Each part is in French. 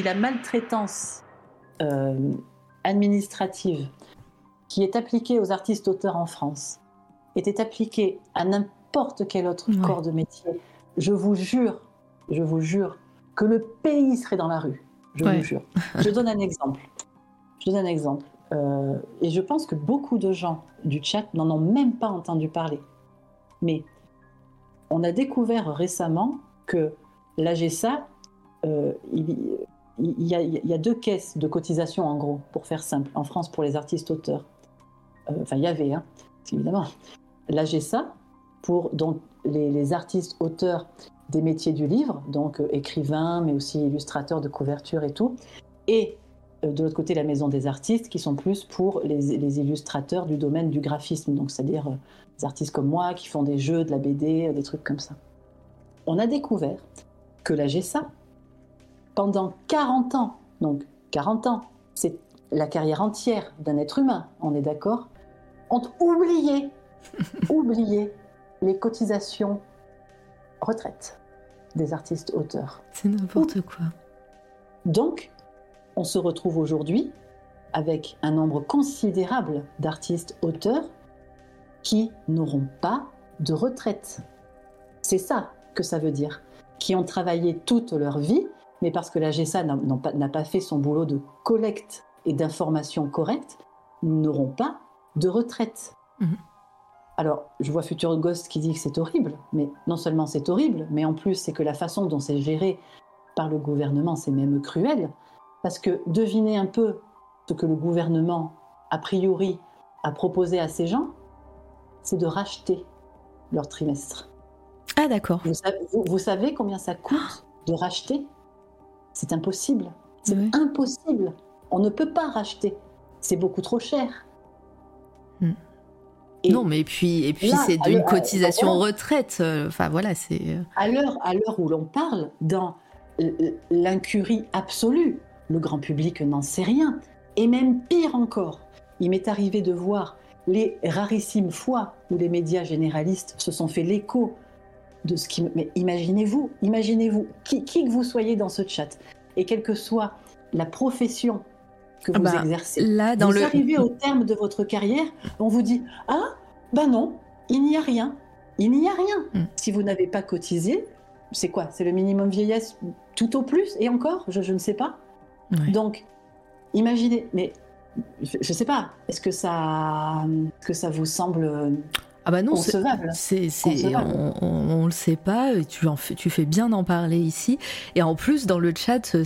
Si la maltraitance euh, administrative qui est appliquée aux artistes-auteurs en France était appliquée à n'importe quel autre Ouais. corps de métier, je vous jure, je vous jure que le pays serait dans la rue. Je Ouais. vous jure. Je donne un exemple. Je donne un exemple. Euh, et je pense que beaucoup de gens du chat n'en ont même pas entendu parler. Mais on a découvert récemment que l'AGSA, euh, il, il y a, deux caisses de cotisation en gros, pour faire simple, en France pour les artistes-auteurs. Euh, Enfin, il y avait, hein, évidemment. L'AGSA, pour donc, les, les artistes-auteurs des métiers du livre, donc euh, écrivains, mais aussi illustrateurs de couverture et tout. Et euh, de l'autre côté, la Maison des artistes, qui sont plus pour les, les illustrateurs du domaine du graphisme, donc c'est-à-dire euh, des artistes comme moi qui font des jeux, de la BD, des trucs comme ça. On a découvert que la GSA, pendant 40 ans, donc 40 ans, c'est la carrière entière d'un être humain, on est d'accord, ont oublié, oublié les cotisations retraite des artistes auteurs. C'est n'importe quoi. Donc, on se retrouve aujourd'hui avec un nombre considérable d'artistes auteurs qui n'auront pas de retraite. C'est ça que ça veut dire. Qui ont travaillé toute leur vie, mais parce que la GSA n'a pas, fait son boulot de collecte et d'information correcte, n'auront pas de retraite. Mhm. Alors, je vois Futur Ghost qui dit que c'est horrible, mais non seulement c'est horrible, mais en plus c'est que la façon dont c'est géré par le gouvernement, c'est même cruel. Parce que devinez un peu ce que le gouvernement, a priori, a proposé à ces gens, c'est de racheter leur trimestre. Ah d'accord. Vous savez, vous- vous savez combien ça coûte de racheter C'est impossible. C'est Ouais. impossible. On ne peut pas racheter. C'est beaucoup trop cher. Hmm. Et non, mais puis, et puis là, c'est à- cotisation à- retraite. euh, Enfin voilà, c'est. euh, à l'heure à l'heure où l'on parle, dans l'incurie absolue, le grand public n'en sait rien. Et même pire encore, il m'est arrivé de voir les rarissimes fois où les médias généralistes se sont fait l'écho de ce qui... Mais imaginez-vous, imaginez-vous, qui, qui que vous soyez dans ce chat, et quelle que soit la profession que Ah vous bah, exercez, Là, dans vous le. arrivez au terme de votre carrière, on vous dit Ah, ben non, il n'y a rien. Il n'y a rien. Mm. Si vous n'avez pas cotisé, c'est quoi C'est le minimum vieillesse tout au plus Et encore je, je ne sais pas. Ouais. Donc, imaginez, mais je ne sais pas, est-ce que ça, que ça vous semble Ah bah non, c'est- on, on, on le sait pas. Tu, en fais, tu fais bien d'en parler ici. Et en plus, dans le chat,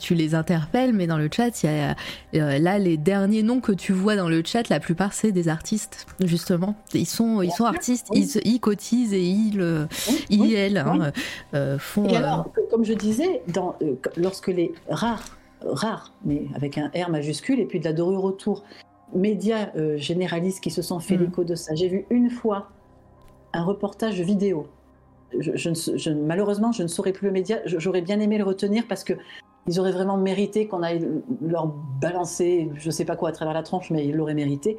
tu les interpelles, mais dans le chat, il y a euh, là les derniers noms que tu vois dans le chat. La plupart, c'est des artistes, justement. Ils sont, ils sont artistes. oui. Ils, se- ils cotisent et ils, euh, Oui, ils oui, elles, hein, euh, font. Et alors, comme je disais, dans, euh, lorsque les rares, rares, mais avec un R majuscule et puis de la dorure autour, médias euh, généralistes qui se sont fait Mm. l'écho de ça, j'ai vu une fois un reportage vidéo. Je, je ne sais- je- malheureusement, je ne saurais plus le média. J'aurais bien aimé le retenir parce que ils auraient vraiment mérité qu'on aille leur balancer, je sais pas quoi, à travers la tronche, mais ils l'auraient mérité.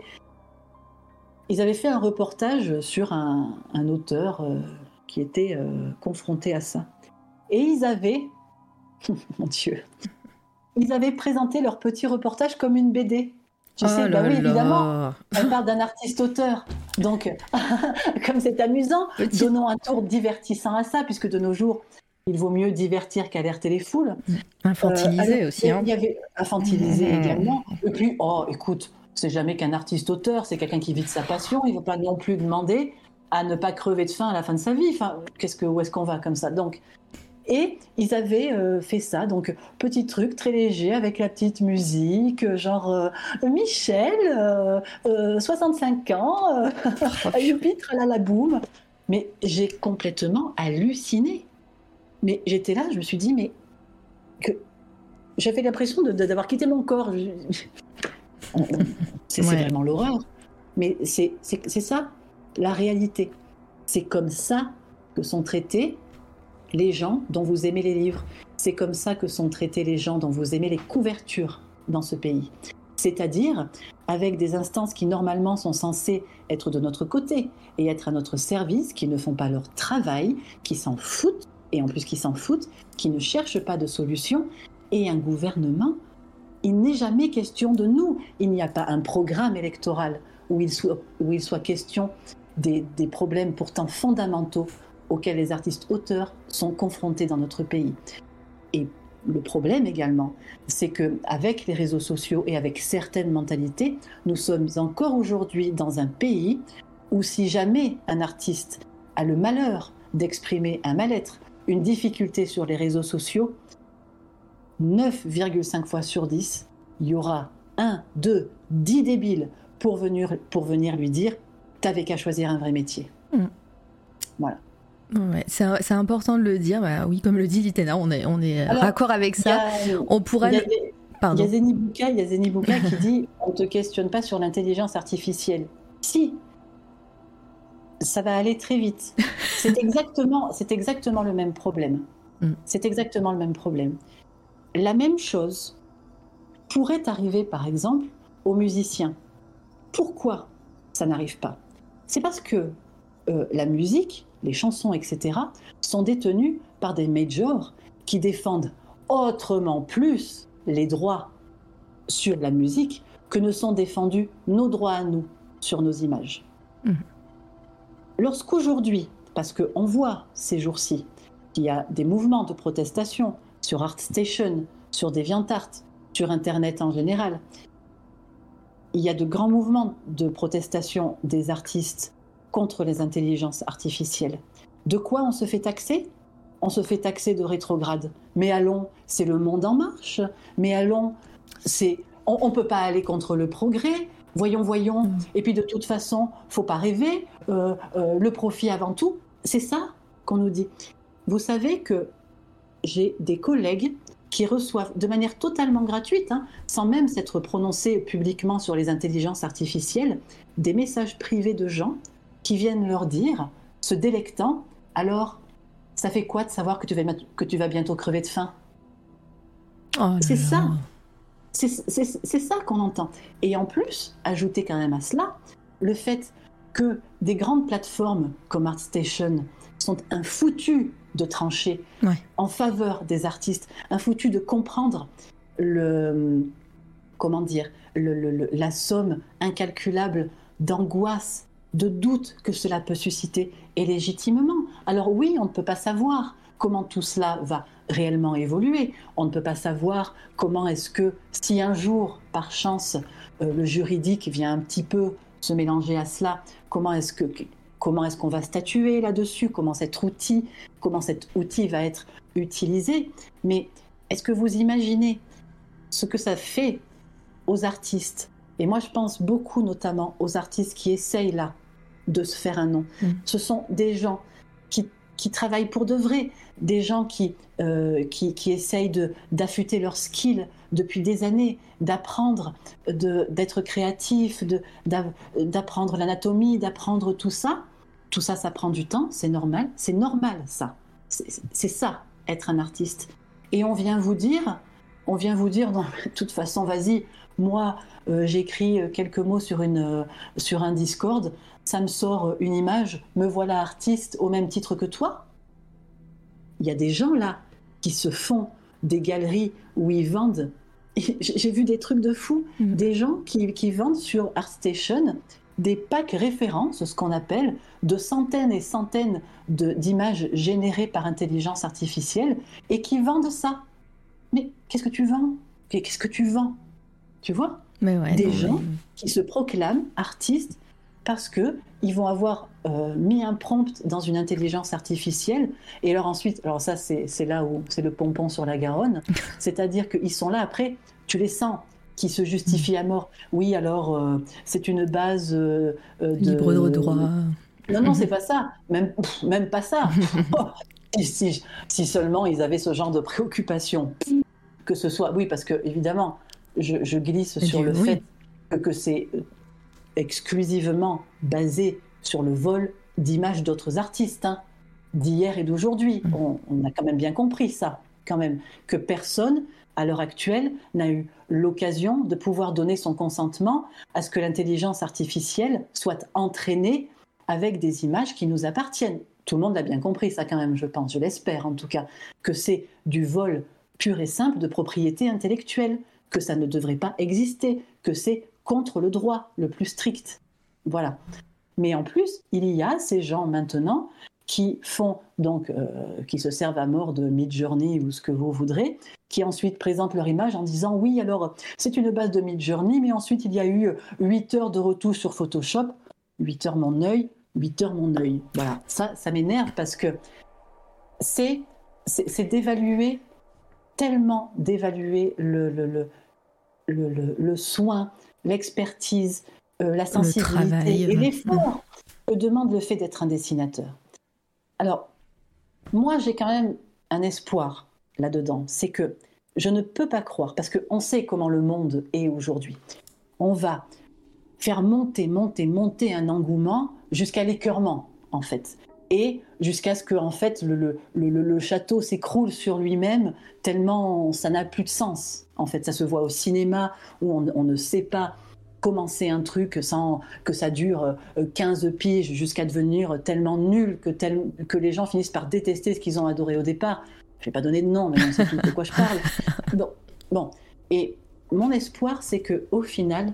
Ils avaient fait un reportage sur un, un auteur euh, qui était euh, confronté à ça. Et ils avaient, mon Dieu, ils avaient présenté leur petit reportage comme une BD. Oh sais, bah là oui, évidemment, elle parle d'un artiste-auteur. Donc, comme c'est amusant, Petit- donnons un tour divertissant à ça, puisque de nos jours, il vaut mieux divertir qu'alerter les foules. Euh, alors, aussi. Hein. Il y avait infantilisé Mmh. également. Et puis, oh, écoute, c'est jamais qu'un artiste-auteur, c'est quelqu'un qui vit de sa passion. Il ne va pas non plus demander à ne pas crever de faim à la fin de sa vie. Enfin, qu'est-ce que, où est-ce qu'on va comme ça? Donc, et ils avaient euh, fait ça, donc petit truc très léger avec la petite musique, euh, genre euh, Michel, euh, euh, 65 ans, Oh, youpi, tralala boum. Mais j'ai complètement halluciné. Mais j'étais là, je me suis dit, mais que j'avais l'impression d'avoir quitté mon corps. C'est Ouais. vraiment l'horreur. Mais c'est ça, la réalité. C'est comme ça que sont traités les gens dont vous aimez les livres. C'est comme ça que sont traités les gens dont vous aimez les couvertures dans ce pays. c'est-à-dire avec des instances qui normalement sont censées être de notre côté et être à notre service, qui ne font pas leur travail, qui s'en foutent, et en plus qui s'en foutent, qui ne cherchent pas de solution, et un gouvernement, il n'est jamais question de nous. Il n'y a pas un programme électoral où il soit, où il soit question des, des problèmes pourtant fondamentaux auxquels les artistes auteurs sont confrontés dans notre pays. Et le problème également, c'est que avec les réseaux sociaux et avec certaines mentalités, nous sommes encore aujourd'hui dans un pays où si jamais un artiste a le malheur d'exprimer un mal-être, une difficulté sur les réseaux sociaux, 9,5 fois sur 10, il y aura 1, 2, 10 débiles pour venir, pour venir lui dire T'avais qu'à choisir un vrai métier. Mm. Voilà. Ouais, c'est important de le dire. Bah, oui, comme le dit Litena, on est, on est raccord avec ça. Il y a- on pourra. il y a Pardon. y a a qui dit on te questionne pas sur l'intelligence artificielle. Si, ça va aller très vite. C'est exactement, c'est exactement le même problème. Mm. C'est exactement le même problème. La même chose pourrait arriver, par exemple, aux musiciens. Pourquoi ça n'arrive pas? C'est parce que euh, la musique, les chansons, etc., sont détenues par des majors qui défendent autrement plus les droits sur la musique que ne sont défendus nos droits à nous sur nos images. Mhm. Lorsqu'aujourd'hui, parce qu'on voit ces jours-ci qu'il y a des mouvements de protestation sur ArtStation, sur DeviantArt, sur Internet en général, il y a de grands mouvements de protestation des artistes contre les intelligences artificielles. De quoi on se fait taxer? On se fait taxer de rétrograde. Mais allons, c'est le monde en marche. Mais allons, c'est on ne peut pas aller contre le progrès. Voyons, voyons. Mm. Et puis de toute façon, faut pas rêver. euh, euh, le profit avant tout. C'est ça qu'on nous dit. Vous savez que j'ai des collègues qui reçoivent de manière totalement gratuite, hein, sans même s'être prononcés publiquement sur les intelligences artificielles, des messages privés de gens qui viennent leur dire, se délectant, alors, ça fait quoi de savoir que tu vas, que tu vas bientôt crever de faim? Oh C'est ça. C'est ça qu'on entend. Et en plus, ajouter quand même à cela le fait que des grandes plateformes comme ArtStation sont un foutu de trancher Ouais. en faveur des artistes, un foutu de comprendre le comment dire le- le- le- la somme incalculable d'angoisse, de doute que cela peut susciter et légitimement. Alors oui, on ne peut pas savoir comment tout cela va réellement évoluer. On ne peut pas savoir comment est-ce que si un jour, par chance, euh, le juridique vient un petit peu se mélanger à cela, comment est-ce que comment est-ce qu'on va statuer là-dessus, comment cet outil, comment cet outil va être utilisé. Mais est-ce que vous imaginez ce que ça fait aux artistes? Et moi, je pense beaucoup notamment aux artistes qui essayent là de se faire un nom. Mm. Ce sont des gens qui, qui travaillent pour de vrai, des gens qui, euh, qui, qui essayent d'affûter leurs skills depuis des années, d'apprendre, d'être d'av- d'apprendre l'anatomie, d'apprendre tout ça. Tout ça, ça prend du temps, c'est normal. C'est normal, ça. C'est ça, être un artiste. Et on vient vous dire, on vient vous dire, non, de toute façon, vas-y, moi, euh, j'écris euh, quelques mots sur, une, euh, sur un Discord, ça me sort une image, me voilà artiste au même titre que toi. Il y a des gens là qui se font des galeries où ils vendent. J'ai vu des trucs de fou, Mhm. des gens qui, qui vendent sur ArtStation des packs références, ce qu'on appelle, de centaines et centaines d'images générées par intelligence artificielle et qui vendent ça. Mais qu'est-ce que tu vends? Qu'est-ce que tu vends? Tu vois? Mais ouais, Des gens qui se proclament artistes parce que ils vont avoir euh, mis un prompt dans une intelligence artificielle et alors ensuite, alors ça c'est c'est là où c'est le pompon sur la Garonne, c'est-à-dire qu'ils sont là après, tu les sens qui se justifient à mort. Oui, alors euh, c'est une base euh, de Libre de droit. non, non, c'est pas ça. Même, pff, même pas ça. si, si- si seulement ils avaient ce genre de préoccupation. Que ce soit. Oui, parce que, évidemment, je, je glisse Mais sur le oui. fait que, que c'est exclusivement basé sur le vol d'images d'autres artistes, hein, d'hier et d'aujourd'hui. Mm. On, on a quand même bien compris ça, quand même. Que personne à l'heure actuelle, n'a eu l'occasion de pouvoir donner son consentement à ce que l'intelligence artificielle soit entraînée avec des images qui nous appartiennent. Tout le monde l'a bien compris, ça quand même, je pense, je l'espère en tout cas, que c'est du vol pur et simple de propriété intellectuelle, que ça ne devrait pas exister, que c'est contre le droit le plus strict. Voilà. Mais en plus, il y a ces gens maintenant qui font donc, euh, qui se servent à mort de Midjourney ou ce que vous voudrez, qui ensuite présentent leur image en disant oui, alors c'est une base de Midjourney, mais ensuite il y a eu 8 heures de retouche sur Photoshop. 8 heures mon œil, 8 heures mon œil. Voilà, ça, ça m'énerve parce que c'est, c'est, d'évaluer, tellement d'évaluer le, le, le, le soin, l'expertise, euh, la sensibilité et l'effort que demande le fait d'être un dessinateur. Alors, moi, j'ai quand même un espoir là-dedans. C'est que je ne peux pas croire, parce qu'on sait comment le monde est aujourd'hui. On va faire monter, monter, monter un engouement jusqu'à l'écœurement, en fait. Et jusqu'à ce que, en fait, le, le, château s'écroule sur lui-même, tellement ça n'a plus de sens. En fait, ça se voit au cinéma où on, on ne sait pas commencer un truc sans que ça dure 15 euh, piges jusqu'à devenir tellement nul que, que les gens finissent par détester ce qu'ils ont adoré au départ. Je vais pas donner de nom, mais on sait de quoi je parle. Bon, bon. Et mon espoir, c'est que au final,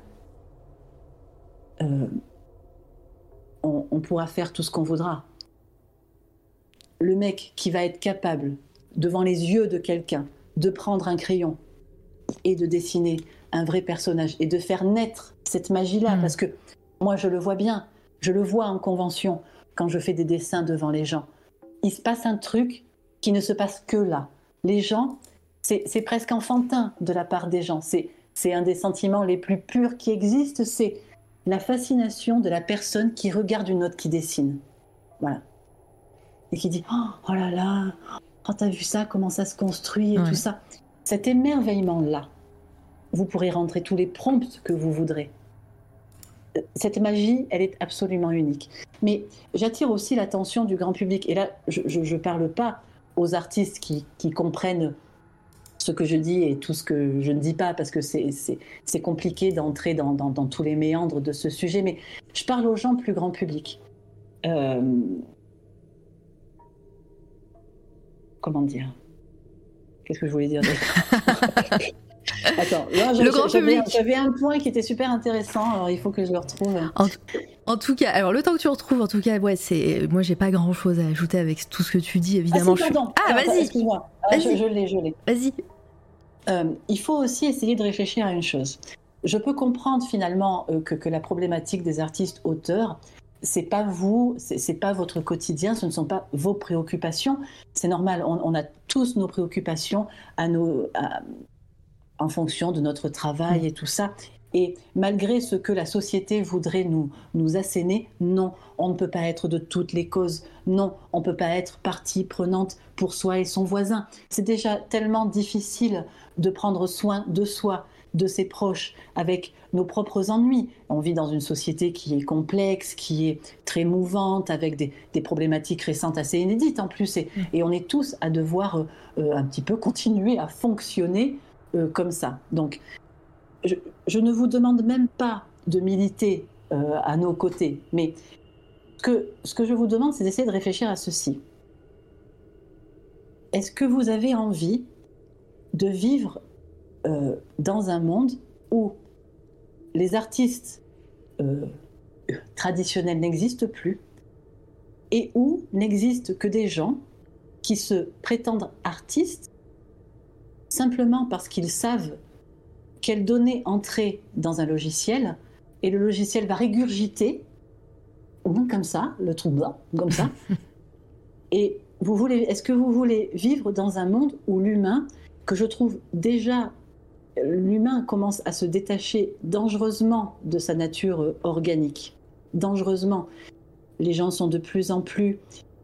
euh, on, on pourra faire tout ce qu'on voudra. Le mec qui va être capable, devant les yeux de quelqu'un, de prendre un crayon et de dessiner un vrai personnage et de faire naître cette magie-là. Mm. Parce que moi, je le vois bien, je le vois en convention quand je fais des dessins devant les gens. Il se passe un truc qui ne se passe que là. Les gens, c'est presque enfantin de la part des gens. C'est un des sentiments les plus purs qui existent, c'est la fascination de la personne qui regarde une autre qui dessine. Voilà. Et qui dit Oh, oh là là, oh, t'as vu ça, comment ça se construit et tout ça. Cet émerveillement-là, vous pourrez rentrer tous les prompts que vous voudrez. Cette magie, elle est absolument unique. Mais j'attire aussi l'attention du grand public. Et là, je ne parle pas aux artistes qui, comprennent ce que je dis et tout ce que je ne dis pas, parce que c'est compliqué d'entrer dans, tous les méandres de ce sujet. Mais je parle aux gens plus grand public. Euh, comment dire? Qu'est-ce que je voulais dire Attends, j'avais un point qui était super intéressant, alors il faut que je le retrouve. En, tout cas, alors le temps que tu retrouves, en tout cas, ouais, c'est moi j'ai pas grand chose à ajouter avec tout ce que tu dis, évidemment. Ah, pardon. ah vas-y. Excuse-moi. Ah, je, l'ai, je l'ai. Vas-y. Euh, il faut aussi essayer de réfléchir à une chose. Je peux comprendre finalement euh, que, que, la problématique des artistes auteurs, c'est pas vous, c'est pas votre quotidien, ce ne sont pas vos préoccupations. C'est normal, on, a tous nos préoccupations à, en fonction de notre travail et tout ça. Et malgré ce que la société voudrait nous, nous asséner, non, on ne peut pas être de toutes les causes. Non, on ne peut pas être partie prenante pour soi et son voisin. C'est déjà tellement difficile de prendre soin de soi, de ses proches, avec nos propres ennuis. On vit dans une société qui est complexe, qui est très mouvante, avec des, problématiques récentes assez inédites en plus. Et, et, on est tous à devoir euh, euh, un petit peu continuer à fonctionner euh, comme ça. Donc, je, ne vous demande même pas de militer euh, à nos côtés, mais que, ce que je vous demande, c'est d'essayer de réfléchir à ceci. Est-ce que vous avez envie de vivre euh, dans un monde où les artistes traditionnels n'existent plus et où n'existent que des gens qui se prétendent artistes simplement parce qu'ils savent quelles données entrer dans un logiciel et le logiciel va régurgiter, comme ça, le truc blanc, comme ça. et vous voulez, est-ce que vous voulez vivre dans un monde où l'humain, que je trouve déjà, l'humain commence à se détacher dangereusement de sa nature organique, dangereusement. Les gens sont de plus en plus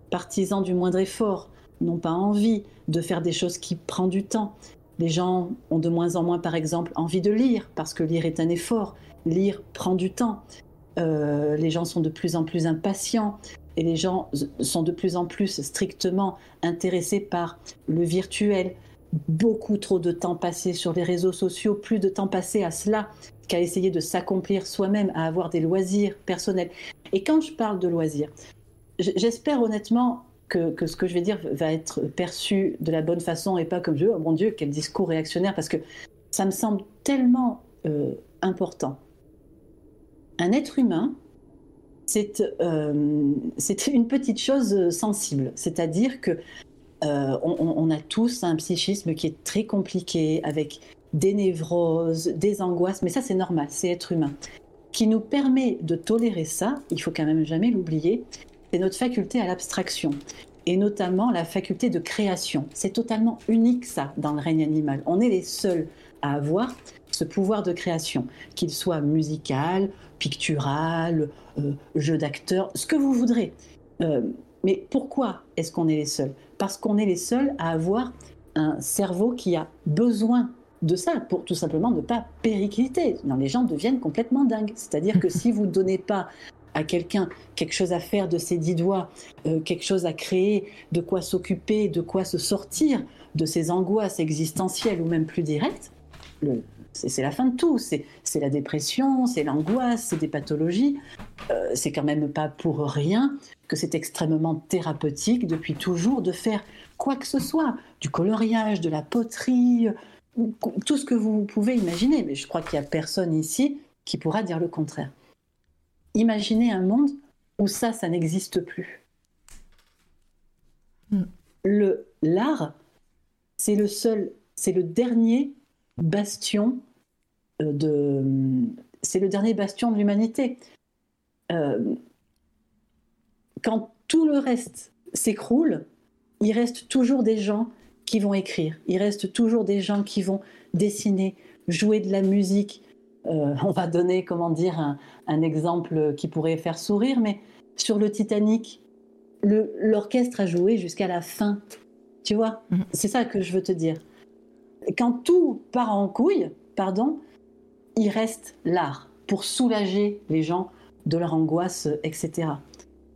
partisans du moindre effort, n'ont pas envie de faire des choses qui prennent du temps. Les gens ont de moins en moins, par exemple, envie de lire, parce que lire est un effort. Lire prend du temps. Euh, les gens sont de plus en plus impatients et les gens sont de plus en plus strictement intéressés par le virtuel. Beaucoup trop de temps passé sur les réseaux sociaux, plus de temps passé à cela qu'à essayer de s'accomplir soi-même, à avoir des loisirs personnels. Et quand je parle de loisirs, j'espère honnêtement que, ce que je vais dire va être perçu de la bonne façon et pas comme je, oh mon Dieu, quel discours réactionnaire, parce que ça me semble tellement euh, important. Un être humain, c'est euh, une petite chose sensible, c'est-à-dire que euh, on, a tous un psychisme qui est très compliqué, avec des névroses, des angoisses, mais ça c'est normal, c'est être humain. Qui nous permet de tolérer ça, il faut quand même jamais l'oublier, c'est notre faculté à l'abstraction et notamment la faculté de création. C'est totalement unique ça dans le règne animal. On est les seuls à avoir ce pouvoir de création, qu'il soit musical, pictural, euh, jeu d'acteur, ce que vous voudrez. Euh, mais pourquoi est-ce qu'on est les seuls? Parce qu'on est les seuls à avoir un cerveau qui a besoin de ça pour tout simplement ne pas péricliter. Non, les gens deviennent complètement dingues. C'est-à-dire que si vous ne donnez pas à quelqu'un quelque chose à faire de ses dix doigts, euh, quelque chose à créer, de quoi s'occuper, de quoi se sortir de ses angoisses existentielles ou même plus directes, c'est la fin de tout. C'est la dépression, c'est l'angoisse, c'est des pathologies. Euh, c'est quand même pas pour rien que c'est extrêmement thérapeutique depuis toujours de faire quoi que ce soit, du coloriage, de la poterie, tout ce que vous pouvez imaginer. Mais je crois qu'il n'y a personne ici qui pourra dire le contraire. Imaginez un monde où ça, ça n'existe plus. Hmm. Le l'art, c'est le seul, c'est le dernier bastion euh, de, c'est le dernier bastion de l'humanité. Euh, quand tout le reste s'écroule, il reste toujours des gens qui vont écrire, il reste toujours des gens qui vont dessiner, jouer de la musique, euh, on va donner, comment dire, un, exemple qui pourrait faire sourire, mais sur le Titanic, l'orchestre a joué jusqu'à la fin. Tu vois mm. C'est ça que je veux te dire. Quand tout part en couille, pardon, il reste l'art pour soulager les gens de leur angoisse, etc.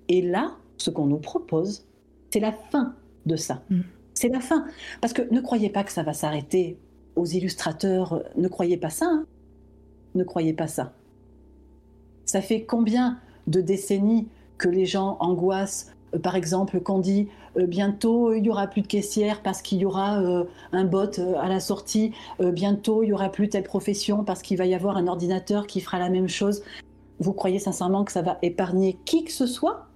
Et là, ce qu'on nous propose, c'est la fin de ça. Mm. C'est la fin. Parce que ne croyez pas que ça va s'arrêter aux illustrateurs, ne croyez pas ça. Hein ne croyez pas ça. Ça fait combien de décennies que les gens angoissent euh, par exemple, qu'on dit euh, bientôt il y aura plus de caissière parce qu'il y aura euh, un bot à la sortie, bientôt il y aura plus telle profession parce qu'il va y avoir un ordinateur qui fera la même chose. Vous croyez sincèrement que ça va épargner qui que ce soit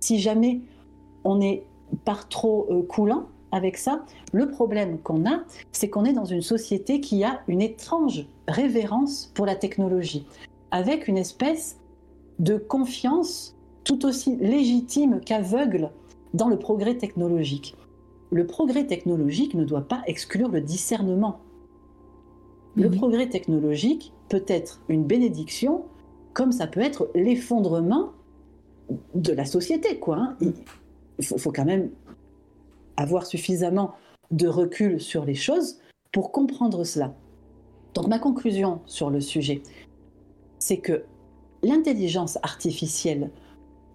si jamais on est par trop coulant avec ça? Le problème qu'on a, c'est qu'on est dans une société qui a une étrange révérence pour la technologie, avec une espèce de confiance tout aussi légitime qu'aveugle dans le progrès technologique. Le progrès technologique ne doit pas exclure le discernement. Le progrès technologique peut être une bénédiction, comme ça peut être l'effondrement de la société. Quoi, hein. Il faut quand même avoir suffisamment de recul sur les choses pour comprendre cela. Donc ma conclusion sur le sujet, c'est que l'intelligence artificielle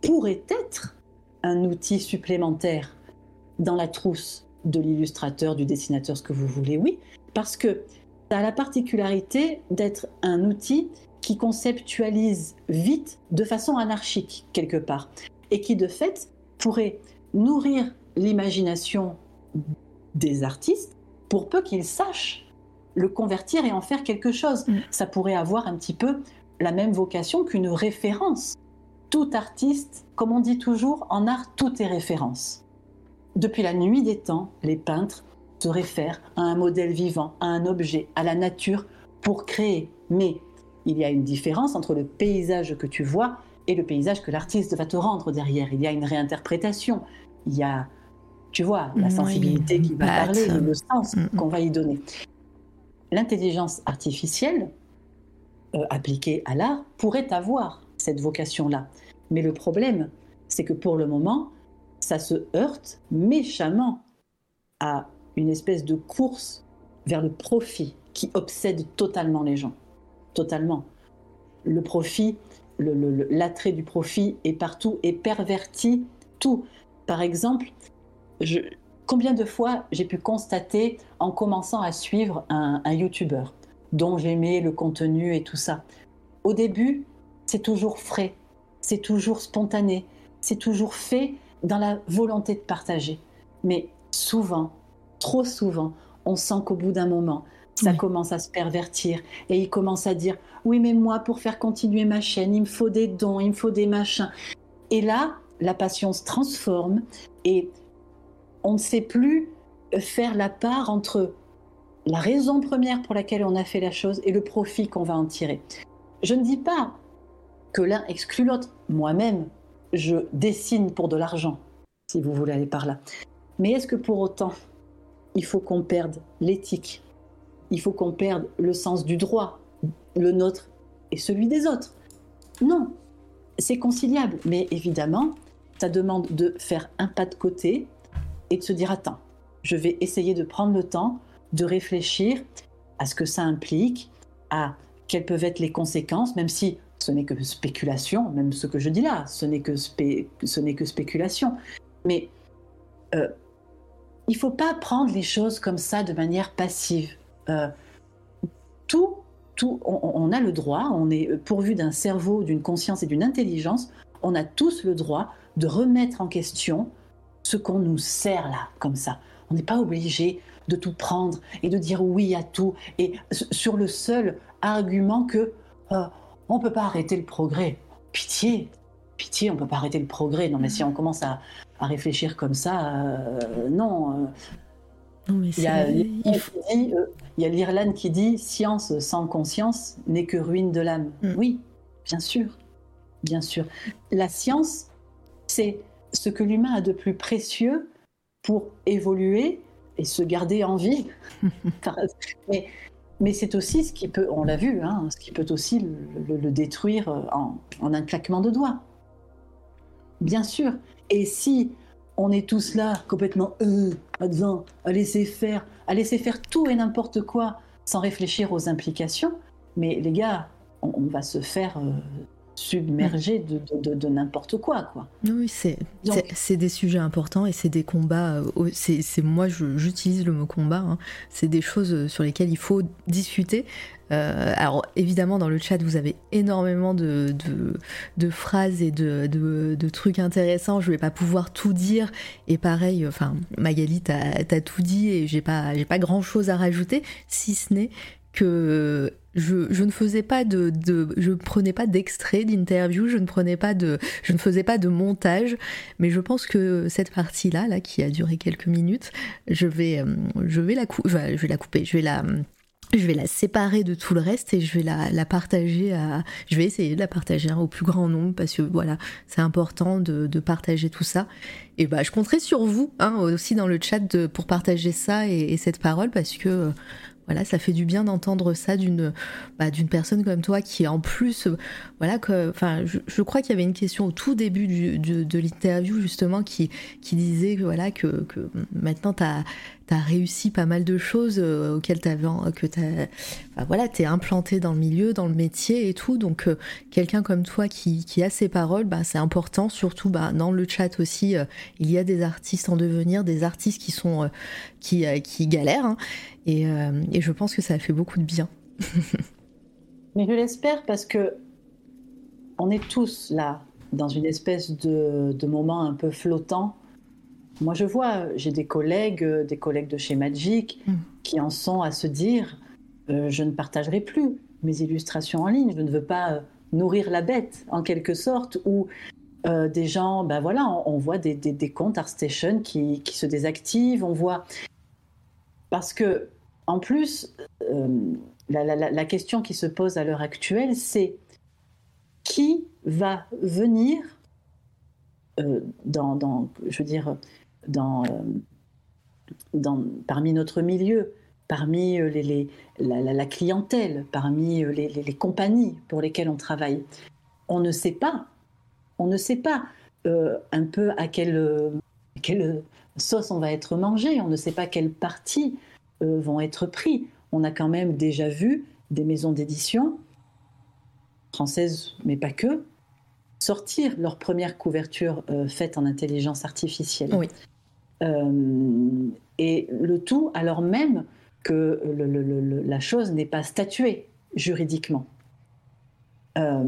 pourrait être un outil supplémentaire dans la trousse de l'illustrateur, du dessinateur, ce que vous voulez, oui, parce que ça a la particularité d'être un outil qui conceptualise vite de façon anarchique quelque part et qui de fait pourrait nourrir l'imagination des artistes pour peu qu'ils sachent le convertir et en faire quelque chose. Mm. Ça pourrait avoir un petit peu la même vocation qu'une référence. Tout artiste, comme on dit toujours, en art, tout est référence. Depuis la nuit des temps, les peintres se réfèrent à un modèle vivant, à un objet, à la nature pour créer. Mais il y a une différence entre le paysage que tu vois et le paysage que l'artiste va te rendre derrière. Il y a une réinterprétation, il y a, tu vois, la sensibilité qui va parler, le sens mm, mm. qu'on va y donner l'intelligence artificielle euh, appliquée à l'art pourrait avoir cette vocation-là. Mais le problème, c'est que pour le moment, ça se heurte méchamment à une espèce de course vers le profit qui obsède totalement les gens. Totalement. Le profit, l'attrait du profit est partout et pervertit tout. Par exemple, combien de fois j'ai pu constater en commençant à suivre un, un YouTuber dont j'aimais le contenu et tout ça? Au début, c'est toujours frais, c'est toujours spontané, c'est toujours fait dans la volonté de partager. Mais souvent, trop souvent, on sent qu'au bout d'un moment, ça commence à se pervertir. Et il commence à dire oui mais moi pour faire continuer ma chaîne il me faut des dons il me faut des machins. Et là la passion se transforme et on ne sait plus faire la part entre la raison première pour laquelle on a fait la chose et le profit qu'on va en tirer. Je ne dis pas que l'un exclut l'autre. Moi-même je dessine pour de l'argent si vous voulez aller par là. Mais est-ce que pour autant il faut qu'on perde l'éthique il faut qu'on perde le sens du droit, le nôtre et celui des autres. Non, c'est conciliable, mais évidemment, ça demande de faire un pas de côté et de se dire attends, je vais essayer de prendre le temps de réfléchir à ce que ça implique, à quelles peuvent être les conséquences, même si ce n'est que spéculation, même ce que je dis là, ce n'est que, que spéculation. Mais euh, il ne faut pas prendre les choses comme ça de manière passive. Euh, tout, tout on, a le droit, on est pourvu d'un cerveau, d'une conscience et d'une intelligence, on a tous le droit de remettre en question ce qu'on nous sert là, comme ça. On n'est pas obligé de tout prendre et de dire oui à tout, et sur le seul argument que euh, on peut pas arrêter le progrès. Pitié, pitié, on peut pas arrêter le progrès. Non, mais si on commence à, réfléchir comme ça, euh, non. il y a, il y a l'Irlande qui dit science sans conscience n'est que ruine de l'âme. Mm. Oui, bien sûr, bien sûr. La science, c'est ce que l'humain a de plus précieux pour évoluer et se garder en vie. mais, mais c'est aussi ce qui peut, on l'a vu, hein, ce qui peut aussi le, détruire en, en, un claquement de doigts. Bien sûr. Et si on est tous là complètement euh, à laisser faire, à laisser faire tout et n'importe quoi sans réfléchir aux implications. Mais les gars, on, va se faire euh, submerger de, n'importe quoi, quoi. Oui, c'est c'est des sujets importants et c'est des combats. Euh, c'est moi, j'utilise le mot combat. Hein. C'est des choses sur lesquelles il faut discuter. Euh, alors évidemment dans le chat vous avez énormément de, de, phrases et de, de, trucs intéressants. Je vais pas pouvoir tout dire et pareil, enfin Magali t'as as tout dit et j'ai pas pas grand chose à rajouter si ce n'est que je, ne faisais pas de, je prenais pas d'extrait d'interview, je ne prenais pas de, je ne faisais pas de montage, mais je pense que cette partie là, là qui a duré quelques minutes, je vais, euh, je vais la, je vais la couper, je vais la, je vais la séparer de tout le reste et je vais la, partager à, je vais essayer de la partager au plus grand nombre parce que voilà, c'est important de, partager tout ça. Et bah, je compterai sur vous hein, aussi dans le chat pour partager ça et, cette parole parce que voilà, ça fait du bien d'entendre ça d'une bah, d'une personne comme toi qui en plus, voilà, que, enfin, je, crois qu'il y avait une question au tout début de l'interview justement qui, qui disait que voilà que, que maintenant tu as tu réussi pas mal de choses euh, auxquelles tu que t'as, enfin, voilà, t'es implanté dans le milieu, dans le métier et tout. Donc, euh, quelqu'un comme toi qui, qui, a ces paroles, bah, c'est important. Surtout, bah, dans le chat aussi, euh, il y a des artistes en devenir, des artistes qui sont, qui, qui galèrent. Hein. et, et je pense que ça fait beaucoup de bien. Mais je l'espère parce que on est tous là dans une espèce de, de moment un peu flottant moi, je vois, j'ai des collègues, euh, des collègues de chez Magic, mm. qui en sont à se dire euh, je ne partagerai plus mes illustrations en ligne, je ne veux pas euh, nourrir la bête, en quelque sorte, ou des gens, ben voilà, on, voit des, des, comptes ArtStation qui, qui, se désactivent, on voit. Parce que, en plus, la, la, question qui se pose à l'heure actuelle, c'est qui va venir dans, dans, je veux dire, dans, euh, dans, parmi notre milieu, parmi euh, les, la, clientèle, parmi euh, les, les, compagnies pour lesquelles on travaille. On ne sait pas, on ne sait pas un peu à quelle, quelle, sauce on va être mangé, on ne sait pas quelles parties vont être pris. On a quand même déjà vu des maisons d'édition, françaises mais pas que, sortir leur première couverture faite en intelligence artificielle. Oui. Euh, et le tout alors même que la chose n'est pas statuée juridiquement. Euh,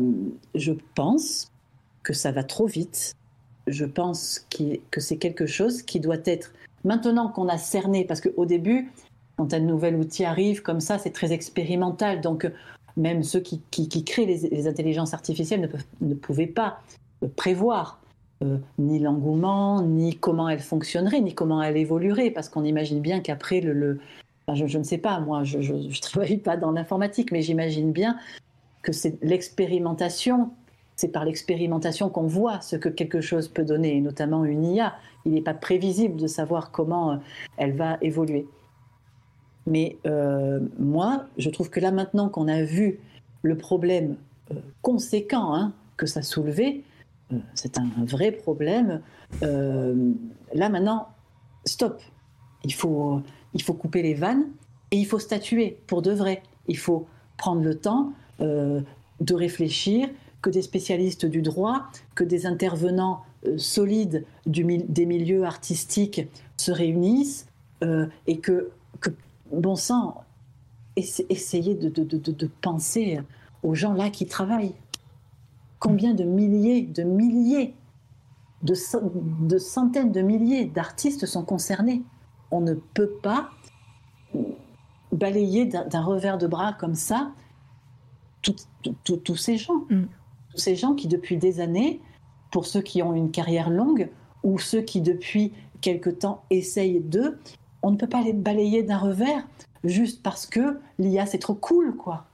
je pense que ça va trop vite. Je pense que c'est quelque chose qui doit être, maintenant qu'on a cerné, parce qu'au début, quand un nouvel outil arrive comme ça, c'est très expérimental. Donc, même ceux qui, créent les, intelligences artificielles ne, pouvaient pas prévoir euh, ni l'engouement, ni comment elle fonctionnerait, ni comment elle évoluerait, parce qu'on imagine bien qu'après le, je, ne sais pas, moi, je ne travaille pas dans l'informatique, mais j'imagine bien que c'est l'expérimentation, c'est par l'expérimentation qu'on voit ce que quelque chose peut donner, et notamment une IA. Il n'est pas prévisible de savoir comment euh, elle va évoluer. Mais euh, moi, je trouve que là maintenant qu'on a vu le problème conséquent hein, que ça soulevait, c'est un, vrai problème. là maintenant, stop. Il faut, il faut couper les vannes et il faut statuer pour de vrai. Il faut prendre le temps euh, de réfléchir, que des spécialistes du droit, que des intervenants euh, solides des milieux artistiques se réunissent euh, et que, bon sang, essayez de, penser aux gens là qui travaillent. Combien de milliers, de milliers, de, de centaines de milliers d'artistes sont concernés On ne peut pas balayer d'un revers de bras comme ça tous ces gens. Mm. Tous ces gens qui, depuis des années, pour ceux qui ont une carrière longue, ou ceux qui, depuis quelque temps, essayent d'eux, on ne peut pas les balayer d'un revers juste parce que l'IA, c'est trop cool, quoi.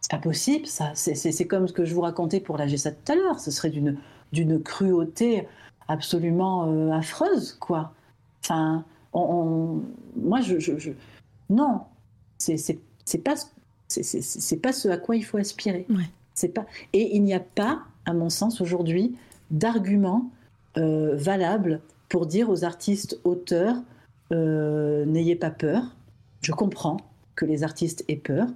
C'est pas possible, ça. C'est comme ce que je vous racontais pour la G7 tout à l'heure. Ce serait d'une cruauté absolument euh, affreuse, quoi. Enfin, on, moi, je, je, je... non, c'est pas c'est pas ce à quoi il faut aspirer. C'est pas et il n'y a pas, à mon sens aujourd'hui, d'argument euh, valable pour dire aux artistes auteurs euh, n'ayez pas peur. Je comprends que les artistes aient peur.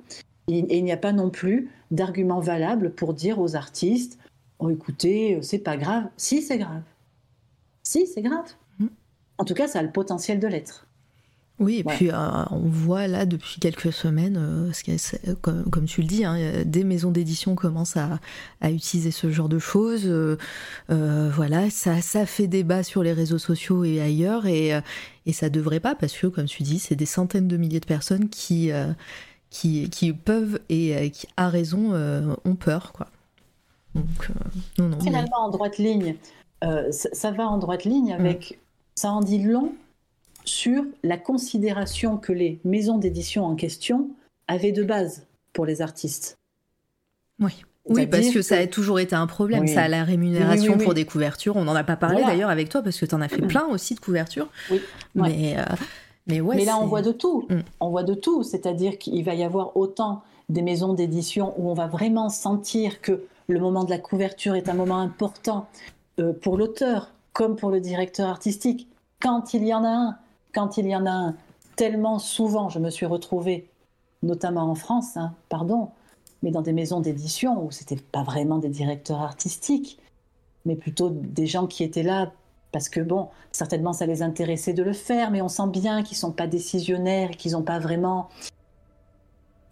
Et, il n'y a pas non plus d'argument valable pour dire aux artistes oh, écoutez, c'est pas grave. Si, c'est grave. Si, c'est grave. Mm. En tout cas, ça a le potentiel de l'être. Oui, et puis euh, on voit là depuis quelques semaines, euh, ce comme, tu le dis, hein, des maisons d'édition commencent à, utiliser ce genre de choses. Euh, voilà, ça, ça fait débat sur les réseaux sociaux et ailleurs, et, et ça devrait pas, parce que comme tu dis, c'est des centaines de milliers de personnes qui, qui, qui, peuvent et qui, à raison, ont peur. Quoi. Donc, non, non, Finalement, en droite ligne, ça, va en droite ligne avec. Mm. Ça en dit long sur la considération que les maisons d'édition en question avaient de base pour les artistes. Oui. Oui, parce que, ça a toujours été un problème, ça, la rémunération pour des couvertures. On n'en a pas parlé d'ailleurs avec toi, parce que tu en as fait plein aussi de couvertures. Oui. Mais, euh, mais, ouais, mais là, on voit de tout. Mm. On voit de tout. C'est-à-dire qu'il va y avoir autant des maisons d'édition où on va vraiment sentir que le moment de la couverture est un moment important euh, pour l'auteur, comme pour le directeur artistique. Quand il y en a un, quand il y en a un, tellement souvent, je me suis retrouvée, notamment en France, hein, pardon, mais dans des maisons d'édition où c'était pas vraiment des directeurs artistiques, mais plutôt des gens qui étaient là parce que bon, certainement ça les intéressait de le faire, mais on sent bien qu'ils sont pas décisionnaires, qu'ils n'ont pas vraiment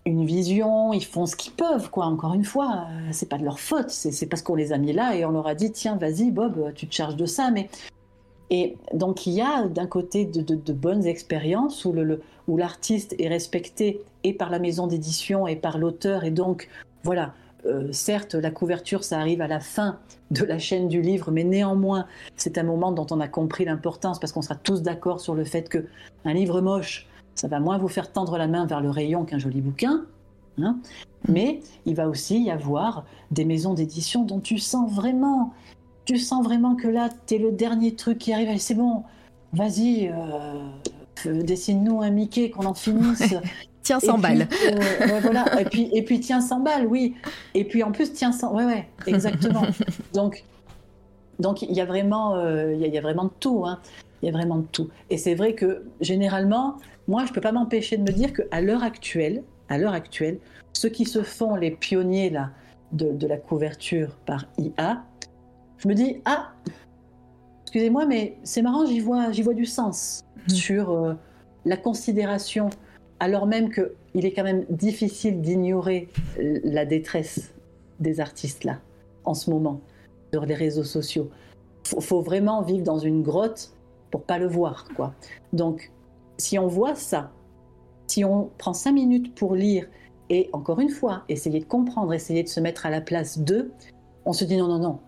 une vision, ils font ce qu'ils peuvent, quoi. Encore une fois, euh, c'est pas de leur faute, c'est parce qu'on les a mis là et on leur a dit tiens, vas-y, Bob, tu te charges de ça, mais et donc il y a d'un côté de, bonnes expériences où, l'artiste est respecté et par la maison d'édition et par l'auteur. Et donc, voilà, euh, certes, la couverture, ça arrive à la fin de la chaîne du livre, mais néanmoins, c'est un moment dont on a compris l'importance parce qu'on sera tous d'accord sur le fait que un livre moche, ça va moins vous faire tendre la main vers le rayon qu'un joli bouquin. Hein mais il va aussi y avoir des maisons d'édition dont tu sens vraiment tu sens vraiment que là, tu es le dernier truc qui arrive. c'est bon, vas-y, euh, dessine-nous un Mickey, qu'on en finisse. Tiens 100 balles. Euh, voilà. et, puis, et puis, tiens 100 balles, oui. Et puis, en plus, tiens 100. Ouais, ouais, exactement. donc, donc il y a vraiment, euh, il y, a vraiment de tout. Hein. Il y a vraiment de tout. Et c'est vrai que généralement, moi, je peux pas m'empêcher de me dire qu'à l'heure actuelle, à l'heure actuelle, ceux qui se font les pionniers là de, de la couverture par IA, je me dis, ah, excusez-moi, mais c'est marrant, j'y vois, j'y vois du sens Mhm. sur euh, la considération, alors même qu'il est quand même difficile d'ignorer euh, la détresse des artistes là, en ce moment, sur les réseaux sociaux. Faut, faut vraiment vivre dans une grotte pour pas le voir, quoi. Donc, si on voit ça, si on prend cinq minutes pour lire et encore une fois, essayer de comprendre, essayer de se mettre à la place d'eux, on se dit non, non, non,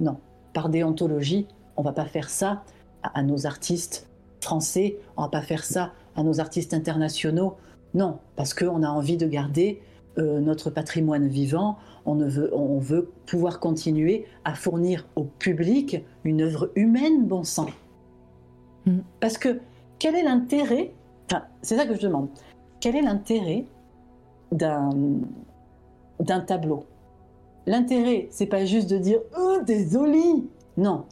non. Par déontologie, on va pas faire ça à, à nos artistes français, on va pas faire ça à nos artistes internationaux. Non, parce qu'on a envie de garder euh, notre patrimoine vivant, on, ne veut, on veut pouvoir continuer à fournir au public une œuvre humaine, bon sang. Mm. Parce que quel est l'intérêt, enfin, c'est ça que je demande, quel est l'intérêt d'un d'un tableau? L'intérêt, c'est pas juste de dire Oh, désolé Non.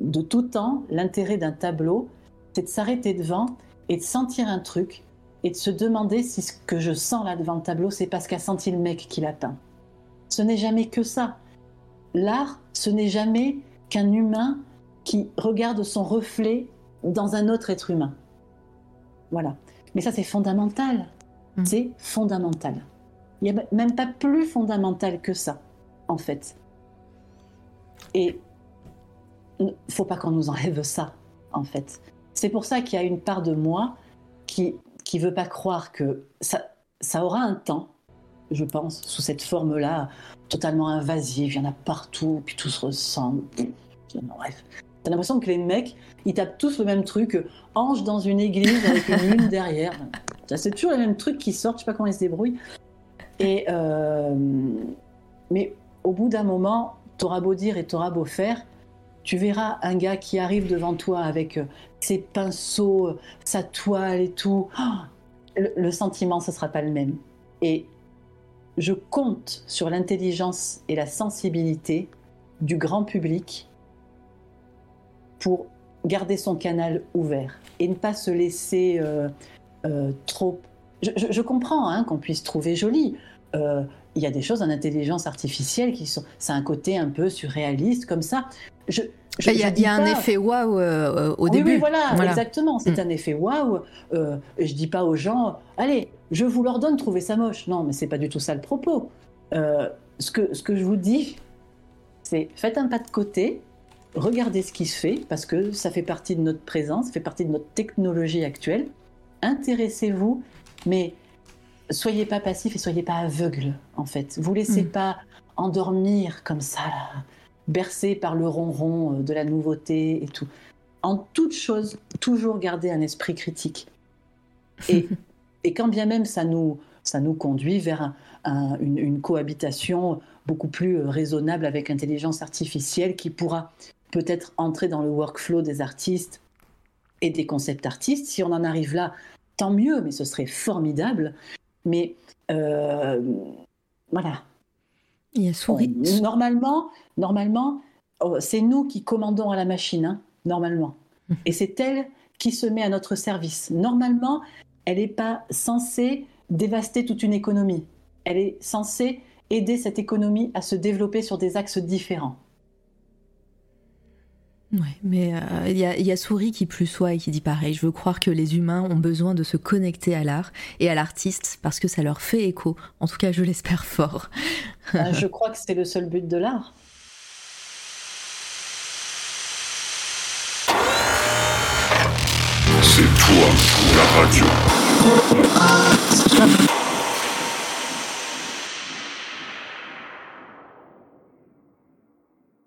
De tout temps, l'intérêt d'un tableau, c'est de s'arrêter devant et de sentir un truc et de se demander si ce que je sens là devant le tableau, c'est parce qu'a senti le mec qui l'a peint. Ce n'est jamais que ça. L'art, ce n'est jamais qu'un humain qui regarde son reflet dans un autre être humain. Voilà. Mais ça, c'est fondamental. Mm. C'est fondamental. Il n'y a même pas plus fondamental que ça, en fait. Et il faut pas qu'on nous enlève ça, en fait. C'est pour ça qu'il y a une part de moi qui qui veut pas croire que ça, ça aura un temps, je pense, sous cette forme-là, totalement invasive. Il y en a partout, puis tout se ressemble. Bref. T'as l'impression que les mecs, ils tapent tous le même truc, ange dans une église avec une lune derrière. C'est toujours les mêmes trucs qui sortent, je sais pas comment ils se débrouillent. Et euh, mais au bout d'un moment, t'auras beau dire et t'auras beau faire, tu verras un gars qui arrive devant toi avec euh, ses pinceaux, euh, sa toile et tout. Ah le, sentiment, ce sera pas le même. Et je compte sur l'intelligence et la sensibilité du grand public pour garder son canal ouvert et ne pas se laisser euh, trop. Je, comprends hein, qu'on puisse trouver joli. Il y a des choses en intelligence artificielle qui sont. C'est un côté un peu surréaliste comme ça. Je, je- Il y a, y a un effet waouh euh, au oui, début. Oui, voilà, Voilà. exactement. C'est Mm. un effet waouh. Euh, je dis pas aux gens, allez, je vous l'ordonne, trouvez ça moche. Non, mais c'est pas du tout ça le propos. Euh, ce, que, ce que je vous dis, c'est faites un pas de côté, regardez ce qui se fait, parce que ça fait partie de notre présence, ça fait partie de notre technologie actuelle. Intéressez-vous, mais soyez pas passif et soyez pas aveugle, en fait. Vous laissez Mm. pas endormir comme ça, là, bercé par le ronron euh, de la nouveauté et tout. En toute chose, toujours garder un esprit critique. Et, et quand bien même ça nous, ça nous conduit vers un- un- une, une cohabitation beaucoup plus euh, raisonnable avec l'intelligence artificielle qui pourra peut-être entrer dans le workflow des artistes et des concepts artistes. Si on en arrive là, tant mieux, mais ce serait formidable. Mais euh, voilà, Il y a souris. on- normalement, normalement, oh, c'est nous qui commandons à la machine, hein, normalement. Et c'est elle qui se met à notre service. Normalement, elle n'est pas censée dévaster toute une économie. Elle est censée aider cette économie à se développer sur des axes différents. Ouais, mais euh, il y, a, il y a Souris qui plus soit et qui dit pareil. Je veux croire que les humains ont besoin de se connecter à l'art et à l'artiste parce que ça leur fait écho. En tout cas, je l'espère fort. Euh, Je crois que c'est le seul but de l'art. C'est toi la radio.